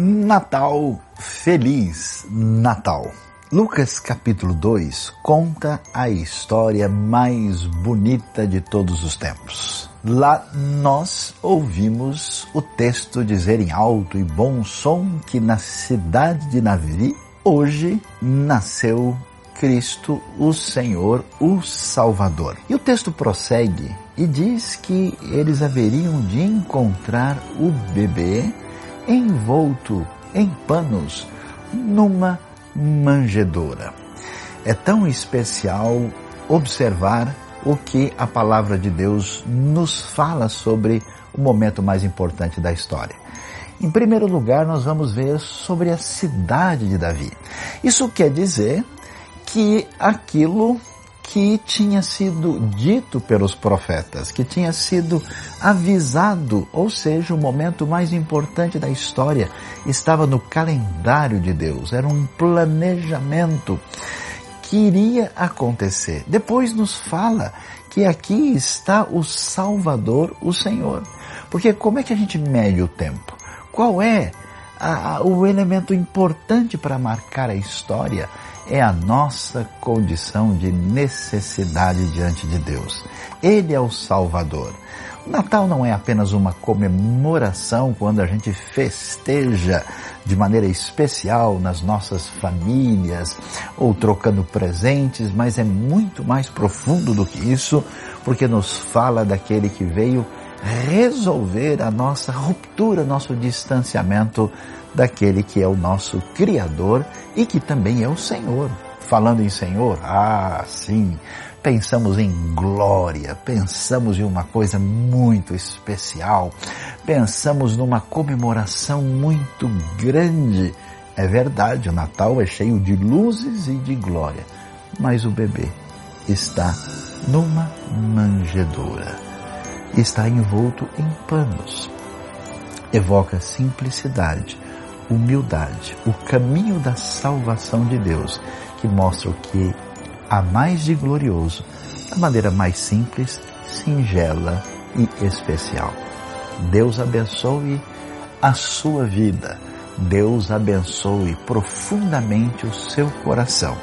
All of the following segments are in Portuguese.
Natal, feliz Natal. Lucas capítulo 2 conta a história mais bonita de todos os tempos. Lá nós ouvimos o texto dizer em alto e bom som que na cidade de Navi hoje nasceu Cristo, o Senhor, o Salvador. E o texto prossegue e diz que eles haveriam de encontrar o bebê envolto em panos numa manjedoura. É tão especial observar o que a palavra de Deus nos fala sobre o momento mais importante da história. Em primeiro lugar, nós vamos ver sobre a cidade de Davi. Isso quer dizer que aquilo que tinha sido dito pelos profetas, que tinha sido avisado, ou seja, o momento mais importante da história estava no calendário de Deus, era um planejamento que iria acontecer. Depois nos fala que aqui está o Salvador, o Senhor. Porque como é que a gente mede o tempo? Qual é a, a, o elemento importante para marcar a história? É a nossa condição de necessidade diante de Deus. Ele é o Salvador. O Natal não é apenas uma comemoração quando a gente festeja de maneira especial nas nossas famílias ou trocando presentes, mas é muito mais profundo do que isso, porque nos fala daquele que veio resolver a nossa ruptura, nosso distanciamento daquele que é o nosso Criador e que também é o Senhor. Falando em Senhor, ah, sim, pensamos em glória, pensamos em uma coisa muito especial, pensamos numa comemoração muito grande. É verdade, o Natal é cheio de luzes e de glória, mas o bebê está numa manjedoura, está envolto em panos. Evoca simplicidade, humildade, o caminho da salvação de Deus, que mostra o que há mais de glorioso, da maneira mais simples, singela e especial. Deus abençoe a sua vida. Deus abençoe profundamente o seu coração.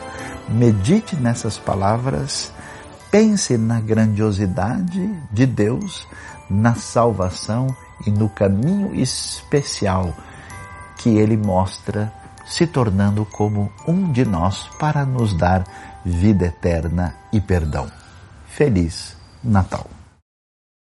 Medite nessas palavras, pense na grandiosidade de Deus, na salvação e no caminho especial que ele mostra se tornando como um de nós para nos dar vida eterna e perdão. Feliz Natal!